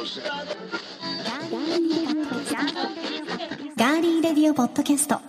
ガーリーレディオポッドキャスト。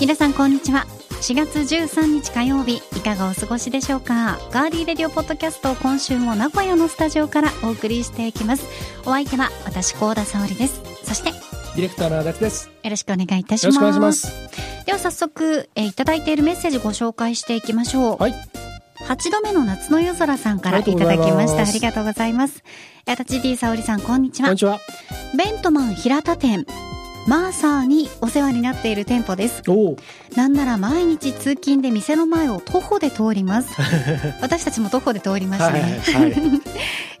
皆さんこんにちは。4月13日火曜日。いかがお過ごしでしょうか？ガーリーレディオポッドキャスト今週も名古屋のスタジオからお送りしていきます。お相手は私高田沙織です。そしてディレクターの足立です。よよろしくお願いいたしろしくお願いしまます。す。では早速、えーいただいているメッセージご紹介していきましょう。はい。8度目の夏の夜空さんからいただきました。ありがとうございます。えー足立 D 沙織さんこんにちは。こんにちは。ベントマン平田店マーサーにお世話になっている店舗です。なんなら毎日通勤で店の前を徒歩で通ります。私たちも徒歩で通りましたね、はいはい。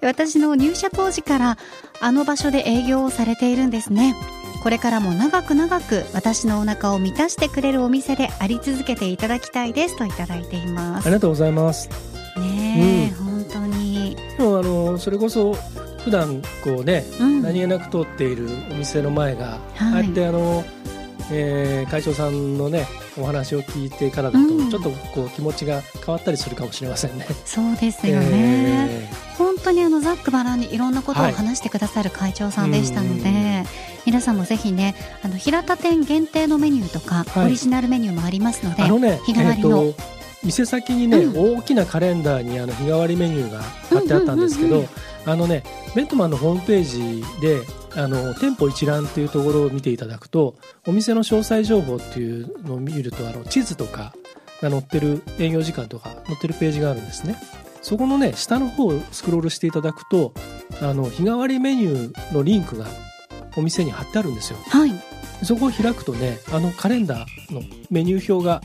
私の入社当時からあの場所で営業をされているんですね。これからも長く長く私のお腹を満たしてくれるお店であり続けていただきたいですといただいています。ありがとうございます。ねえ、本当に、でもあのそれこそ普段こうね、うん、何気なく通っているお店の前が、はい。ああやってあの、えー会長さんのねお話を聞いてからだと、うん。ちょっとこう気持ちが変わったりするかもしれませんね。そうですよね、え本当にあのざっくばらんにいろんなことをはい話してくださる会長さんでしたので、うん。皆さんもぜひねあの平田店限定のメニューとか、はい。オリジナルメニューもありますのでね、日替わりの、えーと店先にね、う大きなカレンダーにあの日替わりメニューが貼ってあったんですけど、うんうんうんあのねベントマンのホームページであの店舗一覧っていうところを見ていただくとお店の詳細情報っていうのを見るとあの地図とかが載ってる営業時間とか載ってるページがあるんですね。そこのね下の方をスクロールしていただくとあの日替わりメニューのリンクがお店に貼ってあるんですよ。はい。そこを開くとねあのカレンダーのメニュー表が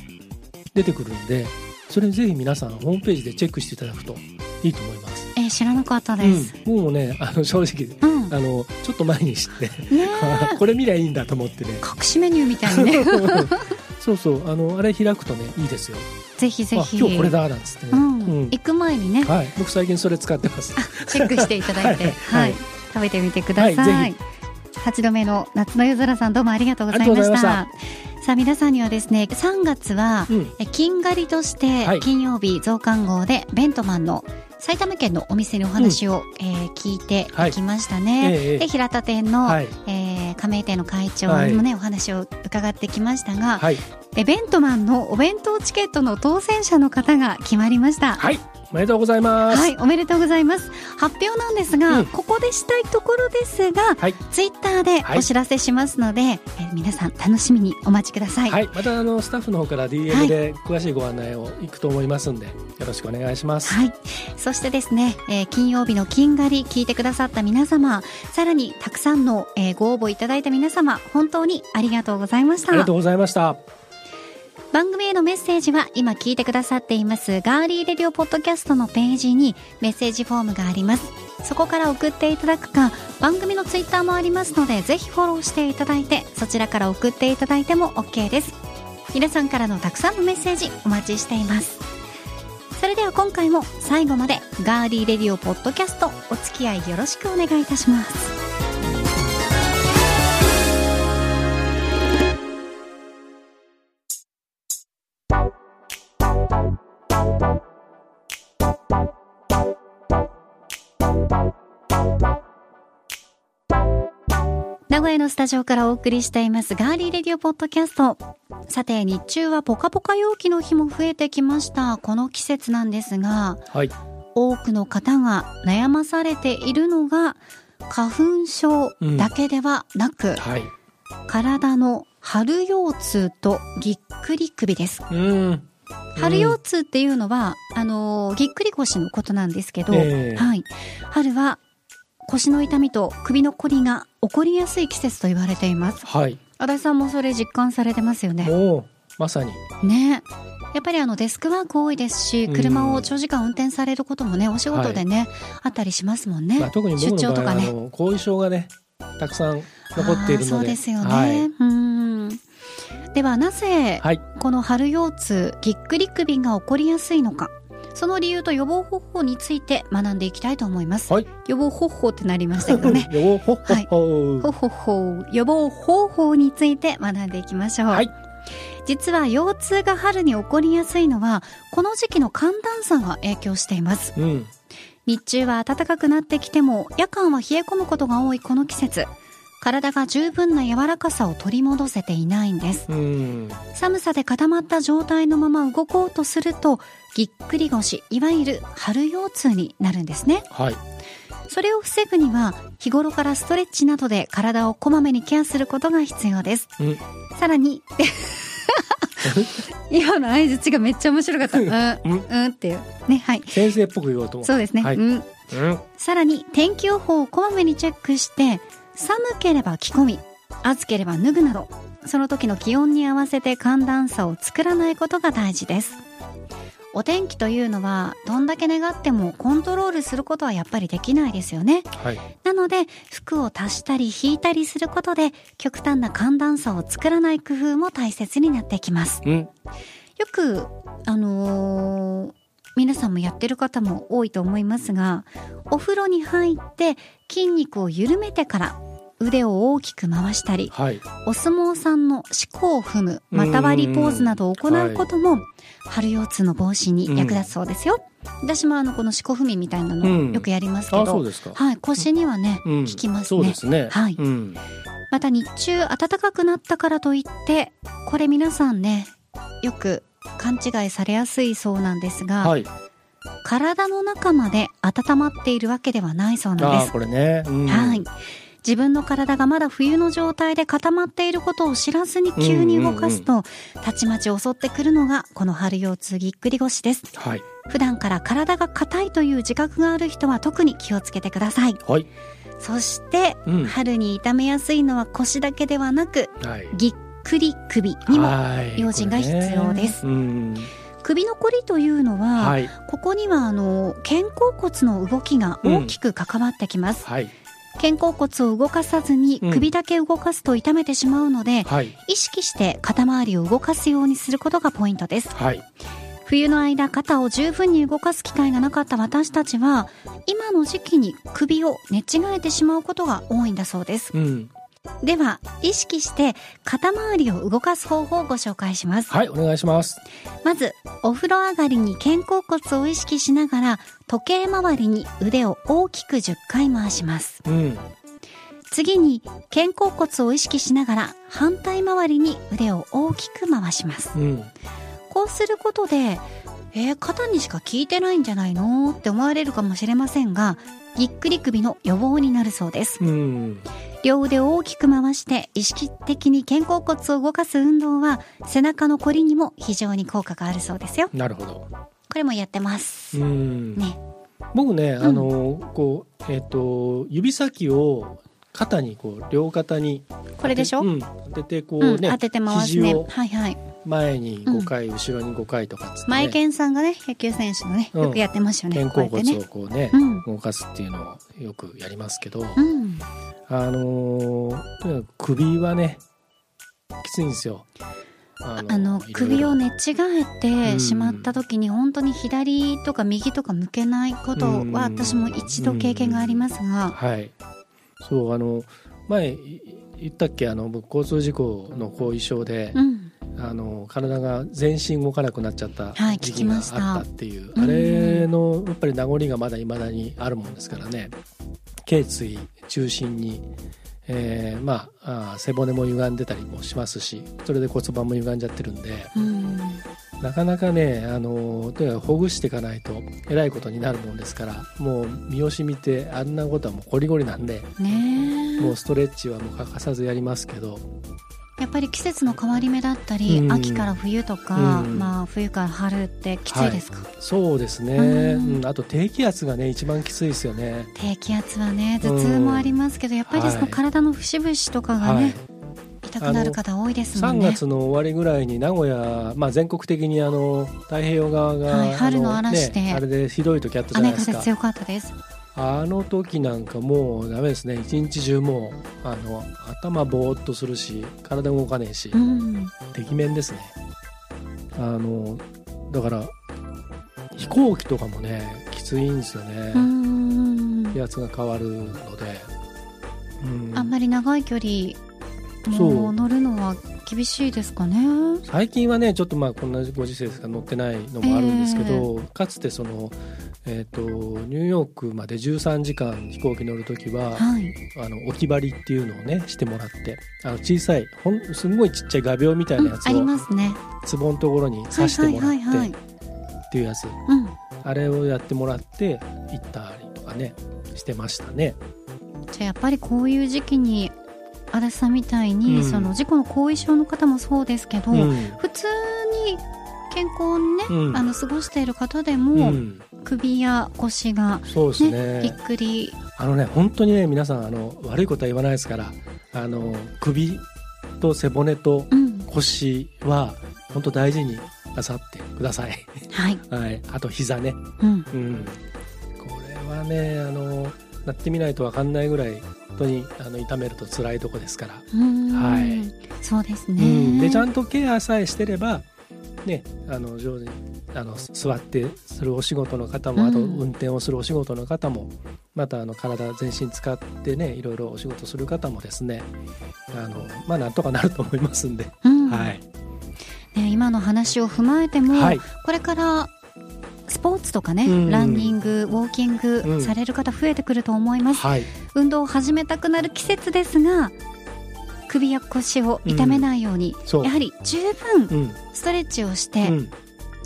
出てくるんでそれぜひ皆さんホームページでチェックしていただくといいと思います。えー知らなかったです、うん、もうねあの正直うん。あのちょっと前に知って これ見りゃいいんだと思ってね。隠しメニューみたいにね。そうそう。あのあれ開くとねいいですよ。ぜひぜひ。あ今日これだなんつってね、うん。うん。行く前にね。はい、僕最近それ使ってます。チェックしていただいて、はい。はい、はい。食べてみてください。はいぜ8度目の夏の夜空さんどうもありがとうございました。さあ皆さんにはですね、3月は、うん。え金狩りとしてはい。金曜日増刊号でベントマンの埼玉県のお店のお話を、えー聞いていきましたね。ええで平田店の、はい。えー加盟店の会長にもね、お話を伺ってきましたが、はい。でベントマンのお弁当チケットの当選者の方が決まりました。はいおめでとうございますはい、おめでとうございます。発表なんですが、うんここでしたいところですが、はいツイッターではいお知らせしますので、えー皆さん楽しみにお待ちください。はい、またあのスタッフの方から DM で詳しいご案内をいくと思いますんで、よろしくお願いします。はい。そしてですね、えー金曜日の金狩り聞いてくださった皆様、さらにたくさんの、えーご応募いただいた皆様、本当にありがとうございましたありがと。うございました。番組へのメッセージは今聞いてくださっています。ガーリーレディオポッドキャストのページにメッセージフォームがあります。そこから送っていただくか番組のツイッターもありますのでぜひフォローしていただいてそちらから送っていただいても OK です。皆さんからのたくさんのメッセージお待ちしています。それでは今回も最後までガーリーレディオポッドキャストお付き合いよろしくお願いいたします。名古屋のスタジオからお送りしていますガーリーレディオポッドキャスト。さて、日中はポカポカ陽気の日も増えてきました。この季節なんですが、はい、多くの方が悩まされているのが、花粉症だけではなく、はい、体の春腰痛とぎっくり首です。うん、春腰痛っていうのは、あのーぎっくり腰のことなんですけど、ええはい。春は腰の痛みと首のこりが起こりやすい季節と言われています。はい、足立さんもそれ実感されてますよね。まさに、ね。やっぱりあのデスクワーク多いですし、うん車を長時間運転されることもね、お仕事でね、あったりしますもんね。まあ、特に僕出張とかね。の後遺症がねたくさん残っているので、そうですよね。はい、うん。ではなぜ、はい、この春腰痛、ぎっくり首が起こりやすいのか。その理由と予防方法について学んでいきたいと思います、はい。予防方法ってなりましたけどね。よほほほほほほ予防方法について学んでいきましょう、はい。実は腰痛が春に起こりやすいのはこの時期の寒暖差が影響しています。うん。日中は暖かくなってきても夜間は冷え込むことが多いこの季節体が十分な柔らかさを取り戻せていないんです。うん。寒さで固まった状態のまま動こうとするとぎっくり腰いわゆる春腰痛になるんですね。はい。それを防ぐには日頃からストレッチなどで体をこまめにケアすることが必要です。うん。さらに 今の相槌がめっちゃ面白かった。うん。うんうんっていう。ねはい。先生っぽく言おうと思うそうですね、はい。うん。うん。さらに天気予報をこまめにチェックして寒ければ着込み暑ければ脱ぐなどその時の気温に合わせて寒暖差を作らないことが大事です。お天気というのはどんだけ願ってもコントロールすることはやっぱりできないですよね。はい。なので服を足したり引いたりすることで極端な寒暖差を作らない工夫も大切になってきます。うん。よくあのー皆さんもやってる方も多いと思いますがお風呂に入って筋肉を緩めてから腕を大きく回したりはい。お相撲さんの四股を踏む股割りポーズなどを行うことも春腰痛の防止に役立つそうですよ、私もあのこの四股踏みみたいなのうん。よくやりますけあど、そうですか。はい腰にはね、うん。効きますね。ね。はい。うん。また日中暖かくなったからといってこれ皆さんねよく勘違いされやすいそうなんですが、はい体の中まで温まっているわけではないそうなんです。これねうんはい。自分の体がまだ冬の状態で固まっていることを知らずに急に動かすと、たちまち襲ってくるのがこの春腰痛ぎっくり腰です。はい普段から体が硬いという自覚がある人は特に気をつけてください。はいそして、うん春に痛めやすいのは腰だけではなく、はいぎっくり首にもはい用心が必要です。首のこりというのは、はい。ここにはあの肩甲骨の動きが大きく関わってきます、はい。肩甲骨を動かさずにうん。首だけ動かすと痛めてしまうので、はい。意識して肩周りを動かすようにすることがポイントです。はい。冬の間肩を十分に動かす機会がなかった私たちは今の時期に首を寝違えてしまうことが多いんだそうです。うんでは意識して肩周りを動かす方法をご紹介します。はいお願いします。まずお風呂上がりに肩甲骨を意識しながら時計回りに腕を大きく10回回します。うん次に肩甲骨を意識しながら反対回りに腕を大きく回します。うん。こうすることでえー、肩にしか効いてないんじゃないの？って思われるかもしれませんがぎっくり首の予防になるそうです。うん両腕を大きく回して意識的に肩甲骨を動かす運動は背中のこりにも非常に効果があるそうですよ。なるほど。これもやってます。うん。ね。僕ねあのこうえっと指先を肩にこう両肩にこれでしょ、うん、当ててこうんうね、当てて回すね。はいはい前に5回、後ろに5回とかっつって、マイね、ケンさんがね野球選手のねうん。よくやってましたよね、肩甲骨をこうね、うん。動かすっていうのをよくやりますけど、うんあのーとにかく首はねきついんですよ。ああのいろいろ。首を寝違えうん。てしまった時に本当に左とか右とか向けないことうん。は私も一度経験がありますが。はい。そうあの前い言ったっけ？あの僕交通事故の後遺症で、うんあの体が全身動かなくなっちゃったはい時期があったっていう、うん。あれのやっぱり名残がまだいまだにあるもんですからね。頸椎中心に、えーまあ背骨も歪んでたりもしますしそれで骨盤も歪んじゃってるんでうん。なかなかねあのとにかくほぐしていかないとえらいことになるもんですからもう見惜しみてあんなことはもうゴリゴリなんでもうストレッチはもう欠かさずやりますけどやっぱり季節の変わり目だったり、うん。秋から冬とか、うん。まあ冬から春ってきついですか、そうですね、うん。うん。あと低気圧がね一番きついですよね。低気圧はね頭痛もありますけど、やっぱりそのはい。体の節々とかがね、はい。痛くなる方多いですもん3ね月の終わりぐらいに名古屋、まあ、全国的にあの太平洋側が、はい春のあ嵐でね、あれでひどい時あったじゃないですか。雨風強かったですあの時なんかもうダメですね。一日中もうあの頭ぼーっとするし体動かねえしうん。てきめんですね。あのだから飛行機とかもねきついんですよね、気圧が変わるので、うん。あんまり長い距離もう乗るのは厳しいですかね？最近はねちょっとまあこんなご時世ですから乗ってないのもあるんですけど、かつてその、えー、とニューヨークまで13時間飛行機乗る時ははい。あの置き張りっていうのをねしてもらってあの小さいほんすんごいちっちゃい画鋲みたいなやつうんありをますね。ツボのところに刺してもらはいはいはい。ってはいっていうやつ。うん。あれをやってもらって行ったりとかねしてましたね。じゃあやっぱりこういう時期に足立さんみたいに、うん。その事故の後遺症の方もそうですけど、うん。普通に健康にね、うん。あの過ごしている方でうも、ん、首や腰が、そうですね。ひっねくり。あのね本当にね皆さんあの悪いことは言わないですからあの首と背骨とうん。腰は本当大事になさってください。はい、はい、あと膝ね、うん、うん、これはねあのなってみないと分かんないぐらい本当にあの痛めると辛いとこですから、はい。そうですうね、ん、でちゃんとケアさえしてれば、ね、あの上手にあの座ってするお仕事の方もあとうん運転をするお仕事の方もまたあの体全身使ってねいろいろお仕事する方もですねあのまあなんとかなると思いますんで、うん。はい、ね、今の話を踏まえても、はい。これからスポーツとかね、うん。ランニングウォーキングうん。される方増えてくると思います、はい、運動を始めたくなる季節ですが首や腰を痛めないように、そう。やはり十分うん。ストレッチをしうて、ん、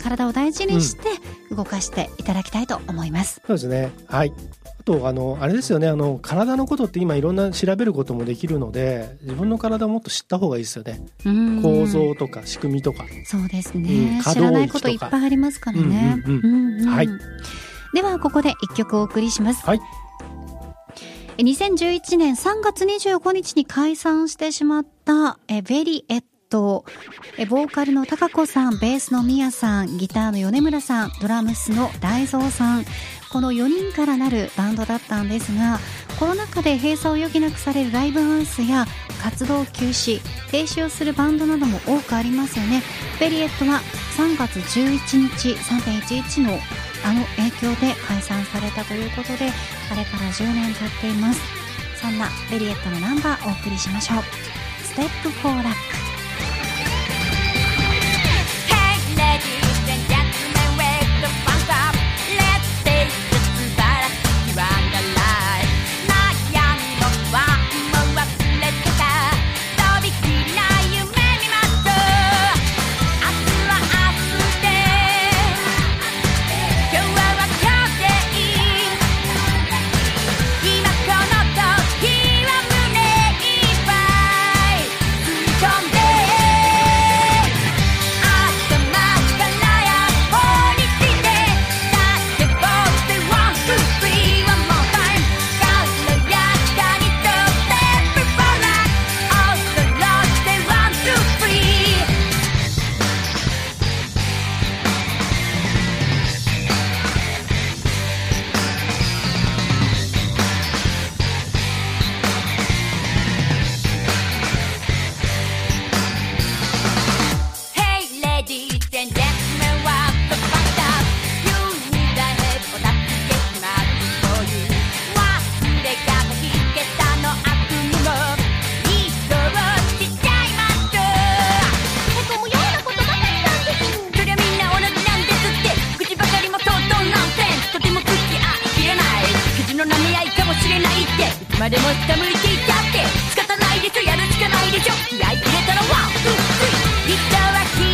体を大事にして動かしていただきたいと思います、そうですね。はい。あと、あの、あれですよね、あの、体のことって今いろんな調べることもできるので、自分の体をもっと知った方がいいですよね。うん。構造とか仕組みとか。そうですうん。ね、可知らないこといっぱいありますからね、うんうんうん。うんはい。ではここで一曲お送りします、はい。え2011年3月25日に解散してしまったえベリエット。えボーカルの高子さんベースのミヤさんギターの米村さんドラムスの大蔵さん。この4人からなるバンドだったんですがコロナ禍で閉鎖を余儀なくされるライブハウスや活動休止停止をするバンドなども多くありますよね。ベリエットは3月11日3.11のあの影響で解散されたということであれから10年経っています。そんなベリエットのナンバーお送りしましょう。ステップ4ラック。までも下向いていたって仕方ないでしょやるしかないでしょ。気合い入れたら one two three 人は人で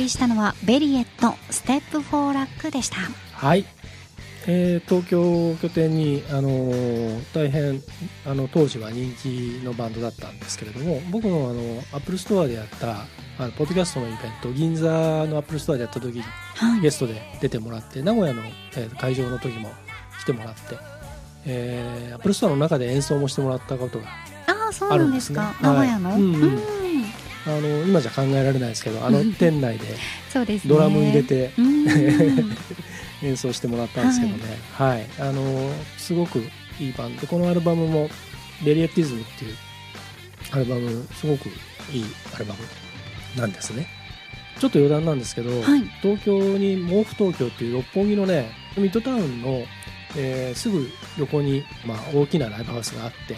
りしたのはベリエットステップフォーラックでした。はい。えー東京を拠点に、あのー大変あの当時は人気のバンドだったんですけれども僕のあのアップルストアでやったあのポッドキャストのイベント銀座のアップルストアでやった時にはい。ゲストで出てもらって名古屋の、えー会場の時も来てもらって、えーアップルストアの中で演奏もしてもらったことがああそうなんですか。あるんですね。名古屋の、うん。うんあの今じゃ考えられないですけどあのうん。店内でドラム入れてうん。演奏してもらったんですけどね、はい。あのすごくいいバンド。でこのアルバムも「デリエティズム」っていうアルバムすごくいいアルバムなんですね。ちょっと余談なんですけど、はい。東京に毛布東京っていう六本木のねミッドタウンの、えーすぐ横に、まあ、大きなライブハウスがあって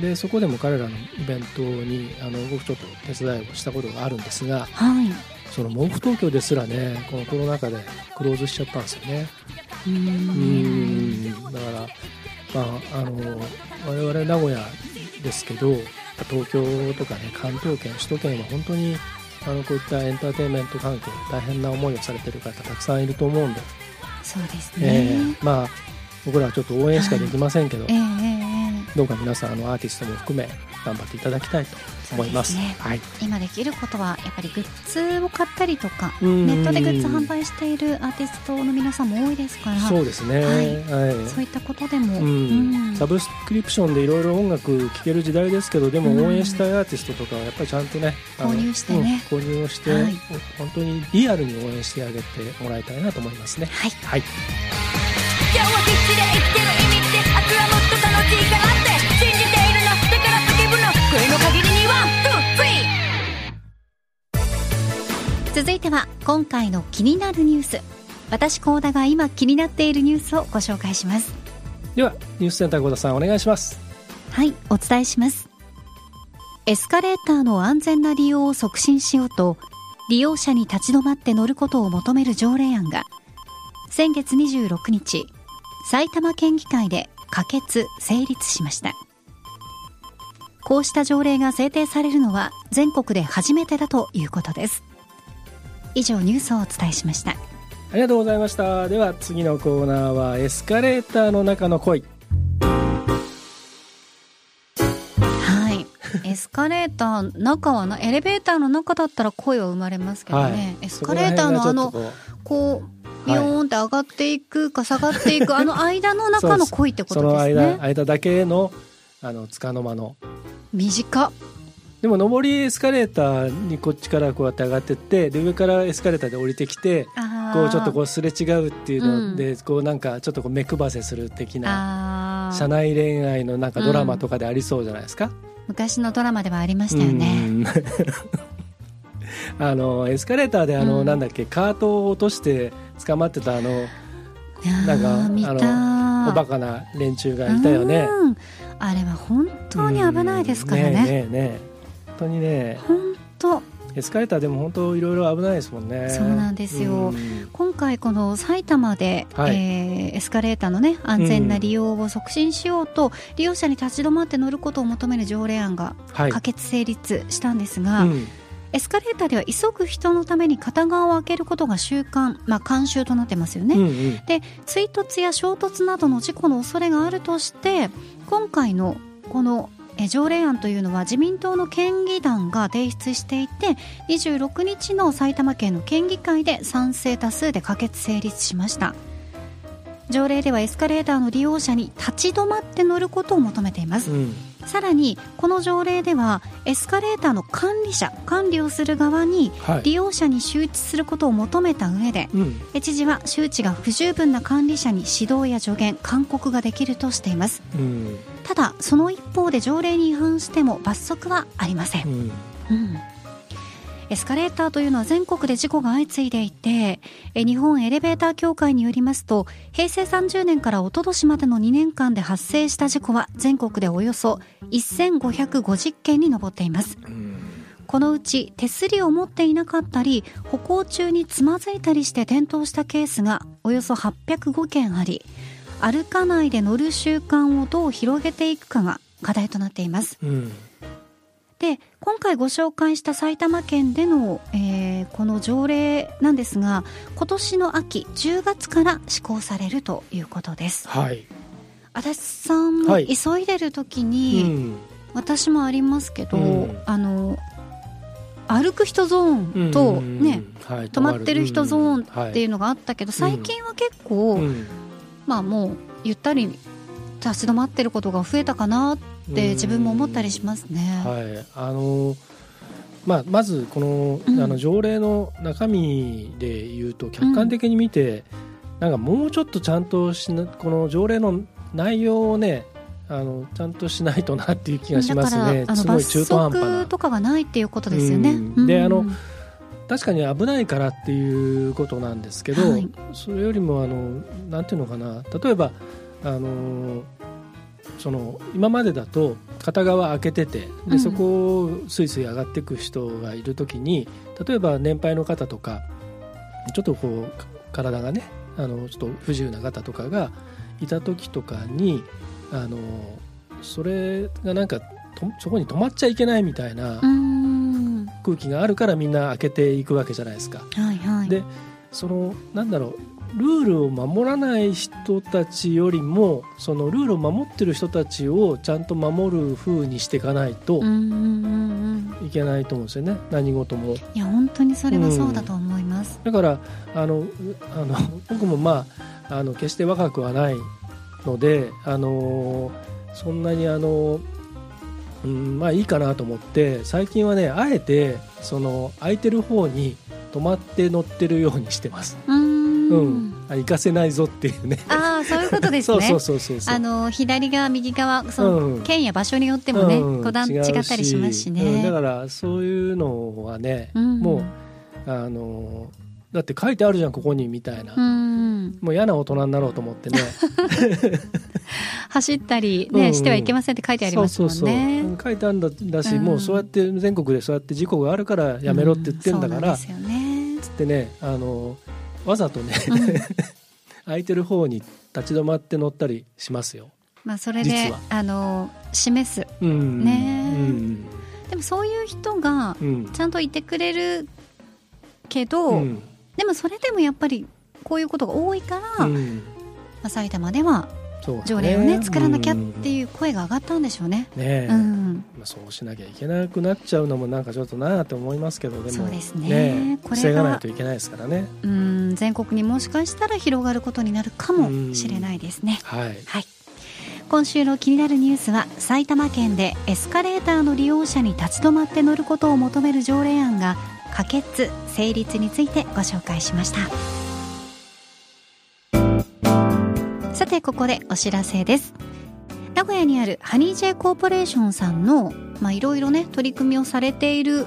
でそこでも彼らのイベントにあの僕ちょっと手伝いをしたことがあるんですがはい。その毛布東京ですらねこのコロナ禍でクローズしちゃったんですよね。うん。ん。だから、まあ、あの我々名古屋ですけど東京とかね関東圏首都圏は本当にあのこういったエンターテインメント関係大変な思いをされてる方たくさんいると思うんで、そうですえねーまあ僕らはちょっと応援しかできませんけど、ええええええどうか皆さんあのアーティストも含め頑張っていただきたいと思います。ね。はい、今できることはやっぱりグッズを買ったりとかネネットでグッズ販売しているアーティストの皆さんも多いですから。そうですね、はい。はい。そういったことでも、サブスクリプションでいろいろ音楽聴ける時代ですけどでもうん。応援したいアーティストとかはやっぱりちゃんとね購入してね。うん。購入をして、はい。本当にリアルに応援してあげてもらいたいなと思いますね。はい。はい続いては今回の気になるニュース。私高田が今気になっているニュースをご紹介します。ではニュースセンター小田さんお願いします。はいお伝えします。エスカレーターの安全な利用を促進しようと利用者に立ち止まって乗ることを求める条例案が先月26日埼玉県議会で可決成立しました。こうした条例が制定されるのは全国で初めてだということです以上ニュースをお伝えしましたありがとうございましたでは次のコーナーはエスカレーターの中の恋はい。エスカレーター、中はな、エレベーターの中だったら声は生まれますけどね。エスカレーターのあの、こう、ビヨーンって上がっていくか下がっていく、あの間の中の恋ってことそのです間ね。間だけのあの束の間の短っ。でも上りエスカレーターにこっちからこうやって上がってってで上からエスカレーターで降りてきてこうちょっとこうすれ違うっていうので、こうなんかちょっとこう目配せする的な社内恋愛のなんかドラマとかでありそうじゃないですか？昔のドラマではありましたようね。ん。あのエスカレーターであの、うん。なんだっけカートを落として捕まってたあのなんかあー見たおバカな連中がいたよね。うん。あれは本当に危ないですからうんね。ねえねえね当にね本当。エスカレーターでも本当いろいろ危ないですもんね。そうなんですよ。うん。今回この埼玉で、はい。えーエスカレーターのね安全な利用を促進しようと、利用者に立ち止まって乗ることを求める条例案がはい。可決成立したんですが、うん。エスカレーターでは急ぐ人のために片側を開けることが習慣、まあ、慣習となってますよね、うんうん。で追突や衝突などの事故の恐れがあるとして今回のこのえ条例案というのは自民党の県議団が提出していて26日の埼玉県の県議会で賛成多数で可決成立しました。条例ではエスカレーターの利用者に立ち止まって乗ることを求めています。うん。さらにこの条例ではエスカレーターの管理者管理をする側にはい。利用者に周知することを求めた上でうん。え知事は周知が不十分な管理者に指導や助言勧告ができるとしています。うん。ただその一方で条例に違反しても罰則はありません、うん。うんエスカレーターというのは全国で事故が相次いでいて日本エレベーター協会によりますと平成30年から一昨年までの2年間で発生した事故は全国でおよそ1550件に上っています。このうち手すりを持っていなかったり歩行中につまずいたりして転倒したケースがおよそ805件あり歩かないで乗る習慣をどう広げていくかが課題となっています。うん。で今回ご紹介した埼玉県での、えーこの条例なんですが今年の秋10月から施行されるということです。はい、足立さんもはい。急いでる時うに、ん。私もありますけど、うん。あの歩く人ゾーンとうんね、はい、止まってる人ゾーンっていううのがあったけど最近は結構、んうん。まあもうゆったり立ち止まってることが増えたかなって自分も思ったりしますね。はい、あのまあ、まずこの,、うん。あの条例の中身で言うと客観的に見て、なんかもうちょっとちゃんとしなこの条例の内容をねあのちゃんとしないとなっていう気がしますね。すごい中罰途半端な。則とかがないっていうことですよね。うん。であのうん確かに危ないからっていうことなんですけど、はい。それよりもあのなんていうのかな。例えばあのその今までだと片側開けててで、うんそこをスイスイ上がっていく人がいるときに例えば年配の方とかちょっとこうか体がねあのちょっと不自由な方とかがいた時とかにあのそれがなんかとそこに止まっちゃいけないみたいな空気があるからみんな開けていくわけじゃないですか。はいはい。でそのなんだろうルールを守らない人たちよりもそのルールを守ってる人たちをちゃんと守る風にしていかないとうんうんうんうん。いけないと思うんですよね何事も。いや本当にそれはそうだと思います。だからあのうあの僕もまああの決して若くはないのであのそんなにあのうんまあいいかなと思って最近はねあえてその空いてる方に止まって乗ってるようにしてます。うーんうん、あ行かせないぞっていうね。ああそういうことですね。そうそうそうそう。あの左側右側その、うん県や場所によってもね、うんこだ違うったりしますしね。うんだからそういうのはね、うんもうあのだって書いてあるじゃんここにみたいな、うんもう嫌な大人になろうと思ってね。走ったりね、うんしてはいけませんって書いてありますもんね。そうそうそう書いてあるんだだし、うんもうそうやって全国でそうやって事故があるからやめろって言ってんだから、うんそうなんですよね。つってねあのわざとね、うん。空いてる方に立ち止まって乗ったりしますよ。まあそれであの示す。うん、ね。うん。でもそういう人がうん。ちゃんといてくれるけど、うん。でもそれでもやっぱりこういうことが多いから、まうん。あ、埼玉では条例をね作らなきゃってうんいう声が上がったんでしょうね。ねえ、うん、まあ、そうしなきゃいけなくなっちゃうのもなんかちょっとなと思いますけどでも。そうですね。えこれが防がないといけないですからね。うん全国にもしかしたら広がることになるかもしれないですね。はい。はい。今週の気になるニュースは埼玉県でエスカレーターの利用者に立ち止まって乗ることを求める条例案が可決成立についてご紹介しましたてここでお知らせです。名古屋にあるハニージェイコーポレーションさんのまあいろいろね取り組みをされている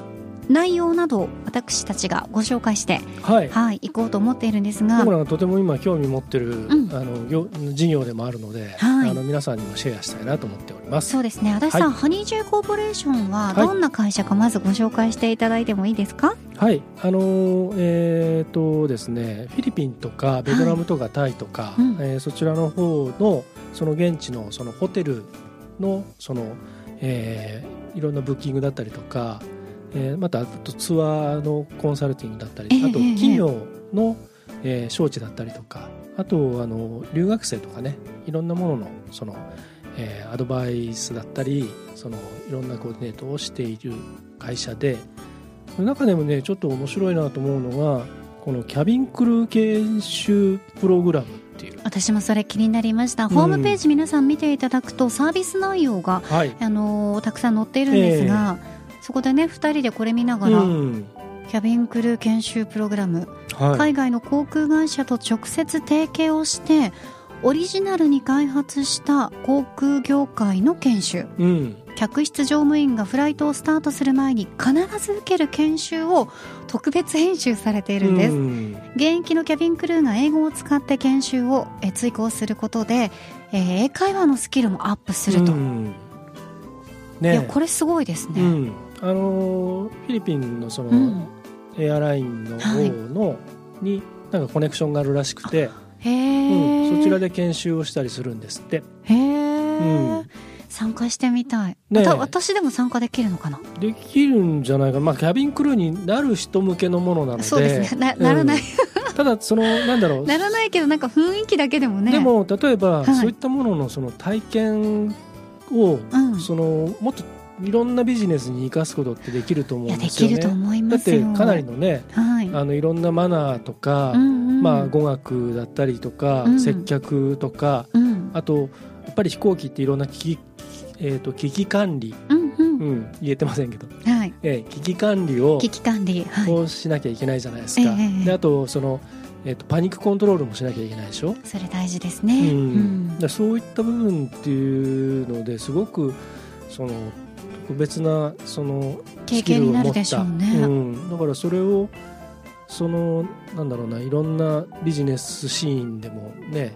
内容などを私たちがご紹介してはい。はい行こうと思っているんですが僕らがとても今興味持ってる、ん。あの業事業でもあるので、はい。あの皆さんにもシェアしたいなと思っております。そうですね。足立さん、はい。ハニー J コーポレーションははい。どんな会社かまずご紹介していただいてもいいですか、はい。あのえっ、とですねフィリピンとかベトナムとかタイとか、うん。えーそちらの方のその現地のそのホテルのその、えーいろんなブッキングだったりとか、えーまたあとツアーのコンサルティングだったり、あとええええ企業の、えー招致だったりとかあとあの留学生とかねいろんなもののその、えーアドバイスだったりそのいろんなコーディネートをしている会社でその中でもねちょっと面白いなと思うのがこのキャビンクルー研修プログラムっていう。私もそれ気になりました、ホームページ皆さん見ていただくとサービス内容が、はい。あのーたくさん載っているんですが、そこでね2人でこれ見ながら、うん。キャビンクルー研修プログラム、はい。海外の航空会社と直接提携をしてオリジナルに開発した航空業界の研修。うん。客室乗務員がフライトをスタートする前に必ず受ける研修を特別編集されているんです、うん。現役のキャビンクルーが英語を使って研修をえー追加をすることで、えー英会話のスキルもアップすると、うん。いやねこれすごいですね、うんあのーフィリピンのその、うん。エアラインの方の、になんかコネクションがあるらしくて、うん、そちらで研修をしたりするんですって、へえ、うん。参加してみたい、ねた私でも参加できるのかな？できるんじゃないかまあキャビンクルーになる人向けのものなので。そうですね。なならない、う んただそのなんだろう。ならないけどなんか雰囲気だけでもね。でも例えば、はい。そういったもののその体験を、うん。そのもっといろんなビジネスに生かすことってできると思いうやんでよね。ですきると思いだってかなりのねはい。あのいろんなマナーとか、うんうん。まあ、語学だったりとか、うん。接客とかうん。あとやっぱり飛行機っていろんな危機,、えー、と危機管理、うんうん。うん、言えてませんけど、はい。ええ危機管理を危機管理はい。をしなきゃいけないじゃないですか。ええであとその、えー、とパニックコントロールもしなきゃいけないでしょ？それ大事ですね。ううん。んだからそういった部分っていうのですごくその特別なその経験になるでしょうね。スキルを持った。うん、だからそれをそのなんだろうないろんなビジネスシーンでもね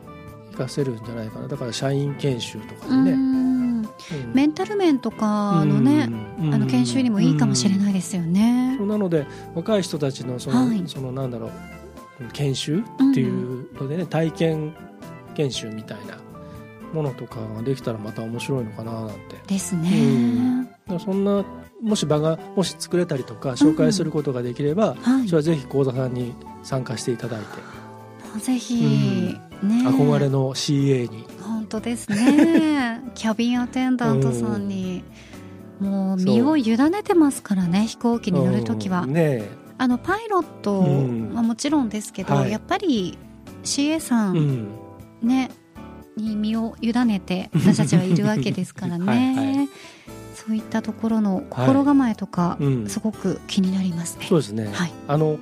活かせるんじゃないかな。だから社員研修とかでね、うん。うん。メンタル面とかのね、うん。あの研修にもいいかもしれないですよね。なので若い人たちのその,、はい。そのなんだろう研修っていうのでね、体験研修みたいなものとかができたらまた面白いのかななんて。ですうん。ね、だからそんなもし場がもし作れたりとか紹介することができれば、はい。それはぜひ講座さんに参加していただいて、ぜひ、ね。憧れの CA に。本当ですね。キャビンアテンダントさんに、もう身を委ねてますからね飛行機に乗るときは、うん。ねあのパイロットうん。はもちろんですけど、はい。やっぱり CA さ、ん、ねに身を委ねて私たちはいるわけですからね。はいはいそういったところの心構えとか、うん。すごく気になりますね。そうですね、はい。あの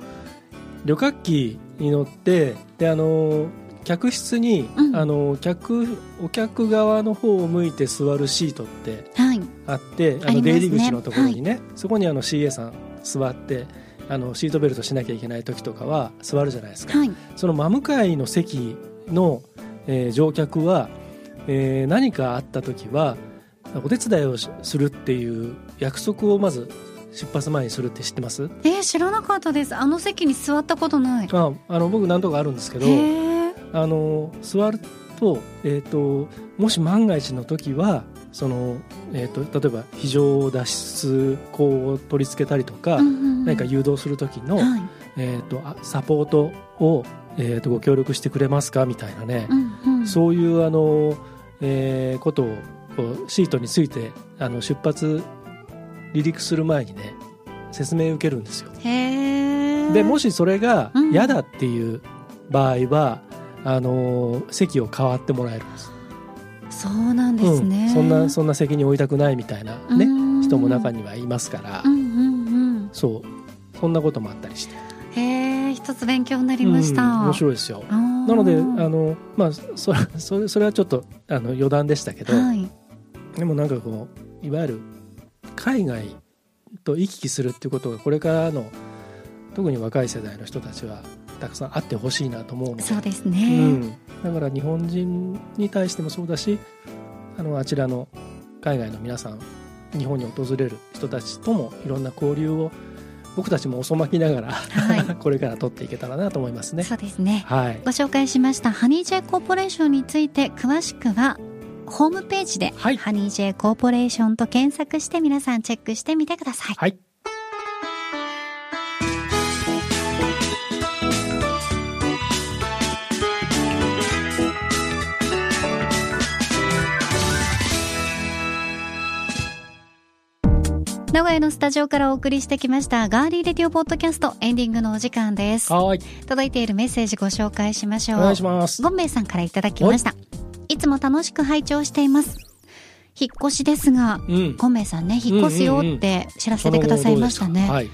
旅客機に乗ってであの客室に、うん。あの客お客側の方を向いて座るシートってはい、あってあありますね。の出入り口のところにねそこにあの CA さん座ってあのシートベルトしなきゃいけない時とかは座るじゃないですか、はい、その真向かいの席の、えー乗客は、えー何かあった時はお手伝いをしするっていう約束をまず出発前にするって知ってます？えー、知らなかったです。あの席に座ったことない。ああの僕何とかあるんですけど。あの座ると,、えー、ともし万が一の時はその、えー、と例えば非常脱出口を取り付けたりとか、うんうんうん何か誘導する時の、はい。えー、とあサポートを、えー、とご協力してくれますか？みたいなね、うんうん。そういうあの、えーことをこうシートについてあの出発離陸する前にね説明を受けるんですよ。でもしそれがうん嫌だっていう場合は、あの席を代わってもらえるんです。そうなんですね。うんそんなそんな責任を負いたくないみたいなねうん人も中にはいますから、うんうんうん。そうそんなこともあったりして、へえ、一つ勉強になりました。うん面白いですよ。ななのであのまあそれそれそれはちょっとあの余談でしたけど、はい。でもなんかこういわゆる海外と行き来するっていうことがこれからの特に若い世代の人たちはたくさんあってほしいなと思うのでそうですうね。ん、だから日本人に対してもそうだしあのあちらの海外の皆さん日本に訪れる人たちともいろんな交流を僕たちも遅まきながら、はい これから取っていけたらなと思いますね。そうですね。はい、ご紹介しましたハニー J コーポレーションについて詳しくはホームページで、はいハニー J コーポレーションと検索して皆さんチェックしてみてください。はい名古屋のスタジオからお送りしてきましたガーリーレディオポッドキャストエンディングのお時間です。はい届いているメッセージご紹介しましょう。お願いします。ゴンベイさんからいただきました。いつも楽しく拝聴しています。引っ越しですが、うん、さんね、引っ越すよって知らせてくださいましたね。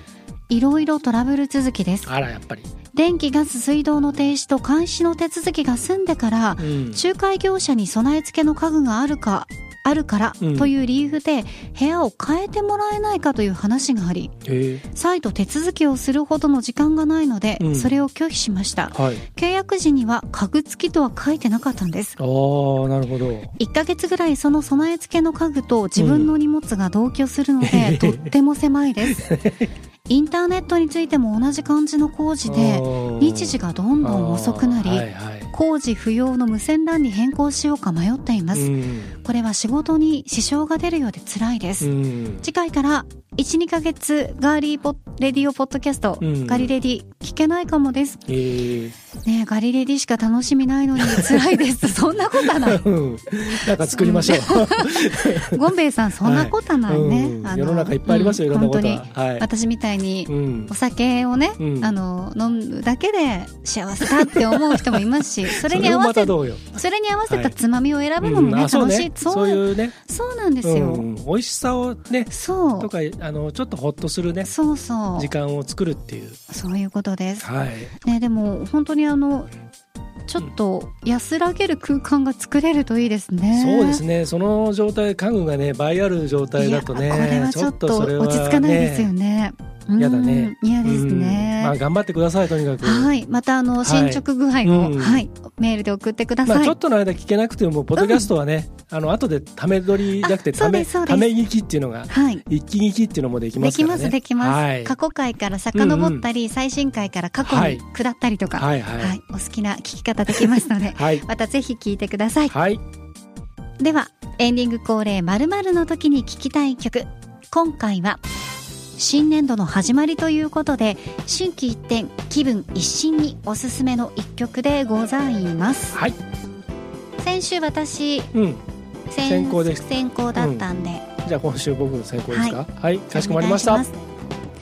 い、いろいろトラブル続きです。あらやっぱり、電気、ガス、水道の停止と監視の手続きが済んでから、うん仲介業者に備え付けの家具があるか、あるからうんという理由で部屋を変えてもらえないかという話があり、再度手続きをするほどの時間がないのでう、んそれを拒否しました。はい、契約時には家具付きとは書いてなかったんです。ああなるほど。1ヶ月ぐらいその備え付けの家具と自分の荷物が同居するので、とっても狭いです。インターネットについても同じ感じの工事で、日時がどんどん遅くなり、あーはいはい工事不要の無線 LAN に変更しようか迷っています、うん。これは仕事に支障が出るようで辛いです、うん。次回から12ヶ月ガーリーポレディオポッドキャスト、うん。ガリレディ聞けないかもです。えー。ねえガリレディしか楽しみないのに 辛いです。そんなことはない。うん。なんか作りましょう。ゴンベイさんそんなことはないね、うん。あの世の中いっぱいありますよ、いろんなことは。本当に。はい。私みたいにうん。お酒をね、うん。あの飲むだけで幸せだって思う人もいますし それに合もわせ。それに合わせたつまみを選ぶのもね、楽しいね。そういうね。そうなんですよ、うん美味しさをね、そうとか、あの、ちょっとほっとするね、そうそう時間を作るっていう。そういうことですはい。ねでも本当にあのちょっと安らげる空間が作れるといいですねそうですね。その状態、家具がね、倍ある状態だとね、ちょっと落ち着かないですよね嫌だね。うん嫌ですうん。ね、まあ、頑張ってください、とにかく。はい。またあの進捗具合を、うん。はい。メールで送ってください、まあ、ちょっとの間聞けなくても、ポッドキャストはね、あの、後でため撮りじゃなくて、ため、ため聞きっていうのが、はい。一気聞きっていうのもできまですきま。すできます、はい。過去回から遡ったり、最新回から過去はいに下ったりとか、はいはい。はい、お好きな聞き方できますので はい。またぜひ聞いてください。はい。ではエンディング恒例〇〇の時に聴きたい曲。今回は新年度の始まりということで心機一転気分一新におすすめの一曲でございますはい。先週私うん。先先行です先行だったんで、じゃあ今週僕の先行ですか？ははい。かしこまりました。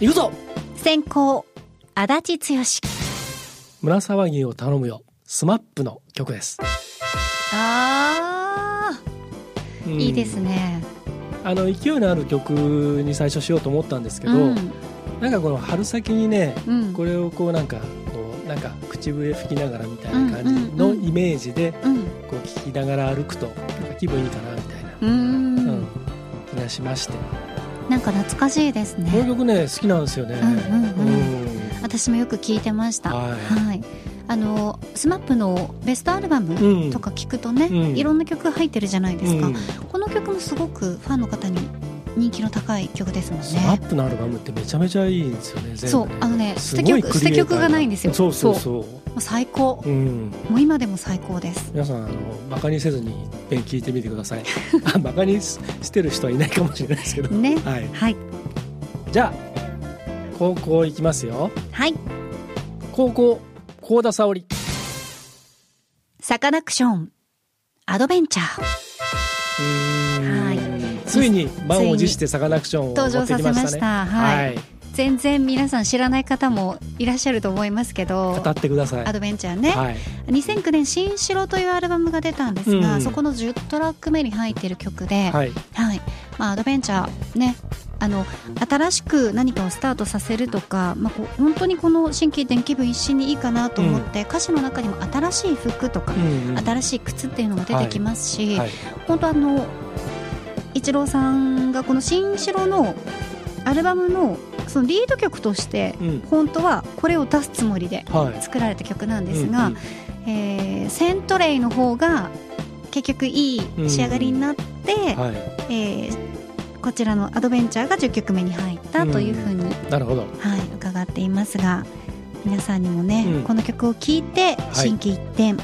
行くぞす先行足立剛胸騒ぎを頼むよ。スマップの曲です。あー、うんいいです。ねあの、勢いのある曲に最初しようと思ったんですけど、うん。なんかこの春先にね、うん。これをこうなんか、こう、なんか口笛吹きながらみたいな感じのイメージで、うん。こう聞きながら歩くと、なんか気分いいかなみたいな、うーん。うん気がしまして。なんか懐かしいですこのね曲ね、好きなんですよね。うんうん私もよく聞いてました。ははいあの SMAPのベストアルバムうんとか聞くとね、うんいろんな曲入ってるじゃないですか、うんこの曲もすごくファンの方に人気の高い曲ですもんスマねップのアルバムってめちゃめちゃいいんですよね。ねそうあのね捨て曲捨て曲がないんですよそうそうそう。もう最高うん。もう今でも最高です皆さんあのバカにせずに一遍聞いてみてください。あバカにししてる人はいないかもしれないですけど。ねはい。はいじゃあ高校行きますよ。はい高校高田沙織。サカナクションアドベンチャーはいついに満を持してサカナクションを持って登きましたね。場させましたはいはい。全然皆さん知らない方もいらっしゃると思いますけど語ってください。アドベンチャーね、はい。2009年「新城」というアルバムが出たんですが、うんそこの10トラック目に入っている曲で、はいはい。まあ、アドベンチャーねあの新しく何かをスタートさせるとか、まあ、こう本当にこの心機一転気分一新にいいかなと思って、歌詞の中にも新しい服とか、うんうん新しい靴っていうのが出てきますし、はい。本当あのイチローさんがこの「新城」のアルバムのそのリード曲としてうん。本当はこれを出すつもりではい。作られた曲なんですが、うんうんえーセントレイの方が結局いい仕上がりになって、はい。えーこちらのアドベンチャーが10曲目に入ったというふうに、なるほど。はい、伺っていますが皆さんにもね、うんこの曲を聴いて心機一転、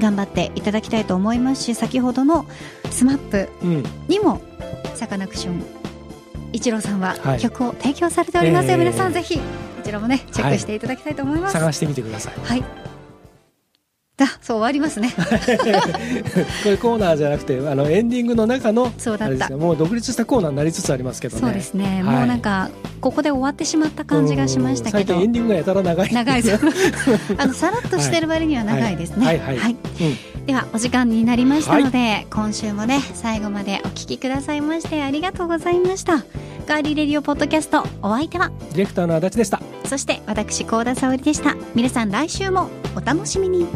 頑張っていただきたいと思いますし先ほどの SMAP うん。にもサカナクション一郎さんははい曲を提供されておりますよ、えー皆さんぜひこちらもねチェックしていただきたいと思います。探してみてください。はい。だ、そう終わりますね。これコーナーじゃなくてあのエンディングの中のそうだったもう独立したコーナーになりつつありますけどねそうですね。はいもうなんかここで終わってしまった感じがしましたけどエン。ディングがやたら長い長いです。あのさらっとしてる割には長いですね。はいはいはいうんではお時間になりましたので、今週もね最後までお聞きくださいましてありがとうございました。ガーリーレディオポッドキャストお相手はディレクターの足立でしたそして私高田沙織でした。皆さん来週もお楽しみに。